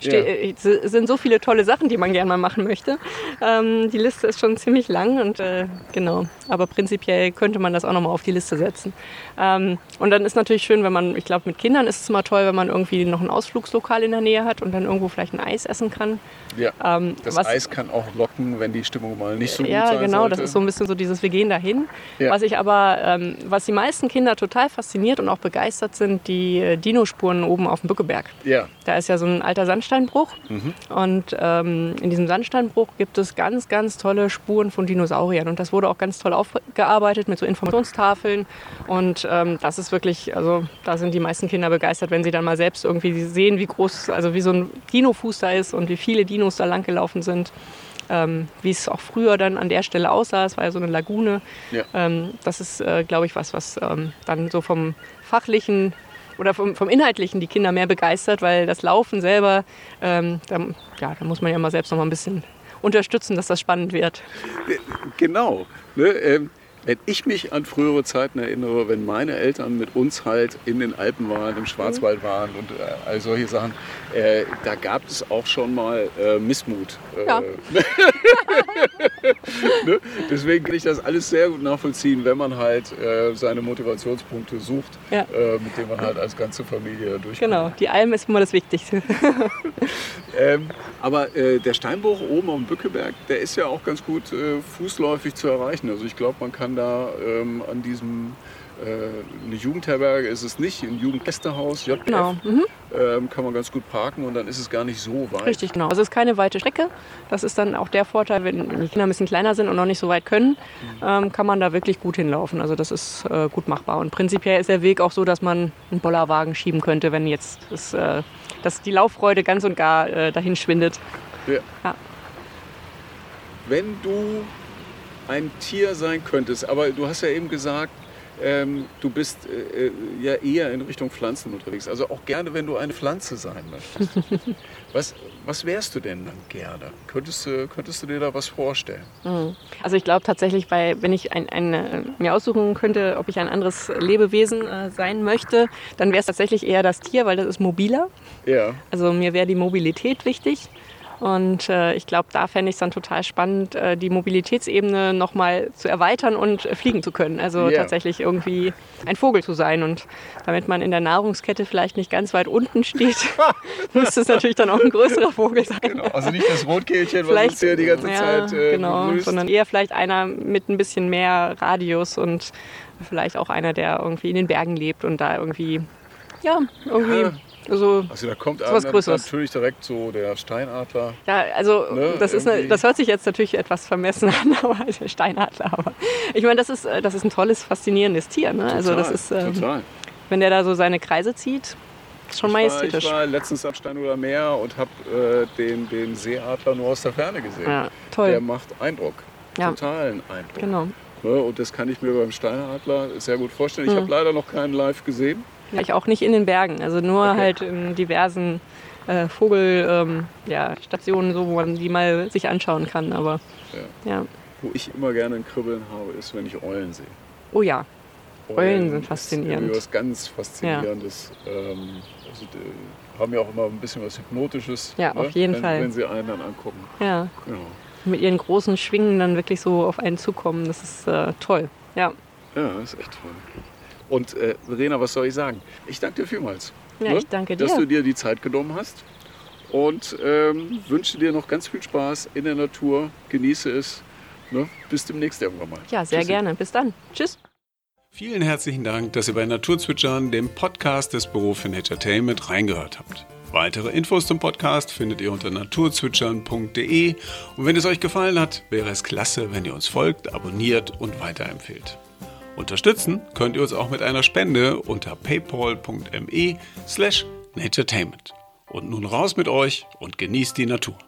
[SPEAKER 2] ja. Äh, es sind so viele tolle Sachen, die man gerne mal machen möchte. Ähm, die Liste ist schon ziemlich lang und äh, genau. Aber prinzipiell könnte man das auch nochmal auf die Liste setzen. Ähm, und dann ist natürlich schön, wenn man, ich glaube, mit Kindern ist es immer toll, wenn man irgendwie noch ein Ausflugslokal in der Nähe hat und dann irgendwo vielleicht ein Eis essen kann.
[SPEAKER 1] Ja. Ähm, das Eis kann auch locken, wenn die Stimmung mal nicht so gut
[SPEAKER 2] ja,
[SPEAKER 1] sein
[SPEAKER 2] Ja, genau.
[SPEAKER 1] Sollte.
[SPEAKER 2] Das ist so ein bisschen so dieses, wir gehen dahin. Ja. Was ich aber, ähm, was die meisten Kinder total fasziniert und auch begeistert sind, die äh, Dinospuren oben auf dem Bückeberg.
[SPEAKER 1] Ja.
[SPEAKER 2] Da ist ja so ein alter Sandsteinbruch. Mhm. Und ähm, in diesem Sandsteinbruch gibt es ganz, ganz tolle Spuren von Dinosauriern. Und das wurde auch ganz toll aufgearbeitet mit so Informationstafeln. Und ähm, das ist wirklich, also da sind die meisten Kinder begeistert, wenn sie dann mal selbst irgendwie sehen, wie groß, also wie so ein Dinofuß da ist und wie viele Dinos da langgelaufen sind. Ähm, wie es auch früher dann an der Stelle aussah. Es war ja so eine Lagune. Ja. Ähm, das ist, äh, glaube ich, was, was ähm, dann so vom fachlichen oder vom, vom Inhaltlichen die Kinder mehr begeistert, weil das Laufen selber, ähm, da, ja, da muss man ja mal selbst noch mal ein bisschen unterstützen, dass das spannend wird.
[SPEAKER 1] Genau. Ne, ähm, wenn ich mich an frühere Zeiten erinnere, wenn meine Eltern mit uns halt in den Alpen waren, im Schwarzwald waren und äh, all solche Sachen, äh, da gab es auch schon mal äh, Missmut. Äh, ja. ne? Deswegen kann ich das alles sehr gut nachvollziehen, wenn man halt äh, seine Motivationspunkte sucht, ja. Äh, mit denen man halt als ganze Familie durchkommt.
[SPEAKER 2] Genau, die Alm ist immer das Wichtigste.
[SPEAKER 1] ähm, aber der Steinbruch oben am Bückeberg, der ist ja auch ganz gut fußläufig zu erreichen. Also ich glaube, man kann da ähm, an diesem äh, eine Jugendherberge ist es nicht, ein Jugendgästehaus, JF, genau. Mhm. Ähm, kann man ganz gut parken und dann ist es gar nicht so weit.
[SPEAKER 2] Richtig, genau. Also es ist keine weite Strecke. Das ist dann auch der Vorteil, wenn die Kinder ein bisschen kleiner sind und noch nicht so weit können, mhm. ähm, kann man da wirklich gut hinlaufen. Also das ist äh, gut machbar. Und prinzipiell ist der Weg auch so, dass man einen Bollerwagen schieben könnte, wenn jetzt das, äh, dass die Lauffreude ganz und gar äh, dahin schwindet.
[SPEAKER 1] Ja. ja. Wenn du ein Tier sein könntest. Aber du hast ja eben gesagt, ähm, du bist äh, äh, ja eher in Richtung Pflanzen unterwegs. Also auch gerne, wenn du eine Pflanze sein möchtest. was, was wärst du denn dann gerne? Könntest, du, könntest du dir da was vorstellen?
[SPEAKER 2] Mhm. Also ich glaube tatsächlich, bei, wenn ich ein, ein, äh, mir aussuchen könnte, ob ich ein anderes Lebewesen äh, sein möchte, dann wäre es tatsächlich eher das Tier, weil das ist mobiler.
[SPEAKER 1] Ja.
[SPEAKER 2] Also mir wäre die Mobilität wichtig. Und äh, ich glaube, da fände ich es dann total spannend, äh, die Mobilitätsebene nochmal zu erweitern und äh, fliegen zu können. Also yeah. tatsächlich irgendwie ein Vogel zu sein. Und damit man in der Nahrungskette vielleicht nicht ganz weit unten steht, müsste es natürlich dann auch ein größerer Vogel sein.
[SPEAKER 1] Genau. Also nicht das Rotkehlchen, was uns hier die ganze ja, Zeit äh,
[SPEAKER 2] genau, begrüßt. sondern eher vielleicht einer mit ein bisschen mehr Radius und vielleicht auch einer, der irgendwie in den Bergen lebt und da irgendwie ja, irgendwie ja.
[SPEAKER 1] Also, also da kommt was Größeres. natürlich direkt so der Steinadler.
[SPEAKER 2] Ja, also ne, das, ist eine, das hört sich jetzt natürlich etwas vermessen an, aber der Steinadler. Aber ich meine, das ist, das ist ein tolles, faszinierendes Tier. Ne?
[SPEAKER 1] Total,
[SPEAKER 2] also das ist,
[SPEAKER 1] ähm, total.
[SPEAKER 2] wenn der da so seine Kreise zieht, ist schon
[SPEAKER 1] ich
[SPEAKER 2] majestätisch.
[SPEAKER 1] War, ich war letztens am Stein oder Meer und habe äh, den, den Seeadler nur aus der Ferne gesehen.
[SPEAKER 2] Ja, toll.
[SPEAKER 1] Der macht Eindruck. Ja. Totalen Eindruck.
[SPEAKER 2] Genau.
[SPEAKER 1] Ne, und das kann ich mir beim Steinadler sehr gut vorstellen. Ich mhm. habe leider noch keinen live gesehen.
[SPEAKER 2] Ich auch nicht in den Bergen, also nur okay. halt in diversen äh, Vogelstationen, ähm, ja, so, wo man die mal sich anschauen kann. Aber, ja. ja.
[SPEAKER 1] Wo ich immer gerne ein Kribbeln habe, ist, wenn ich Eulen sehe.
[SPEAKER 2] Oh ja, Eulen, Eulen sind faszinierend.
[SPEAKER 1] Ist was ganz Faszinierendes. Ja. Ähm, also, die haben ja auch immer ein bisschen was Hypnotisches.
[SPEAKER 2] Ja, ne? auf jeden
[SPEAKER 1] wenn,
[SPEAKER 2] Fall.
[SPEAKER 1] Wenn sie einen dann angucken.
[SPEAKER 2] Ja. Genau. Mit ihren großen Schwingen dann wirklich so auf einen zukommen, das ist äh, toll. Ja.
[SPEAKER 1] Ja, das ist echt toll. Und äh, Verena, was soll ich sagen? Ich danke dir vielmals.
[SPEAKER 2] Ja, ne? ich danke dir.
[SPEAKER 1] Dass du dir die Zeit genommen hast. Und ähm, wünsche dir noch ganz viel Spaß in der Natur. Genieße es. Ne? Bis demnächst irgendwann mal.
[SPEAKER 2] Ja, sehr Tschüssi. gerne. Bis dann. Tschüss.
[SPEAKER 1] Vielen herzlichen Dank, dass ihr bei Naturzwitschern, dem Podcast des Büro für Entertainment, reingehört habt. Weitere Infos zum Podcast findet ihr unter naturzwitschern.de. Und wenn es euch gefallen hat, wäre es klasse, wenn ihr uns folgt, abonniert und weiterempfehlt. Unterstützen könnt ihr uns auch mit einer Spende unter paypal.me slash naturetainment. Und nun raus mit euch und genießt die Natur.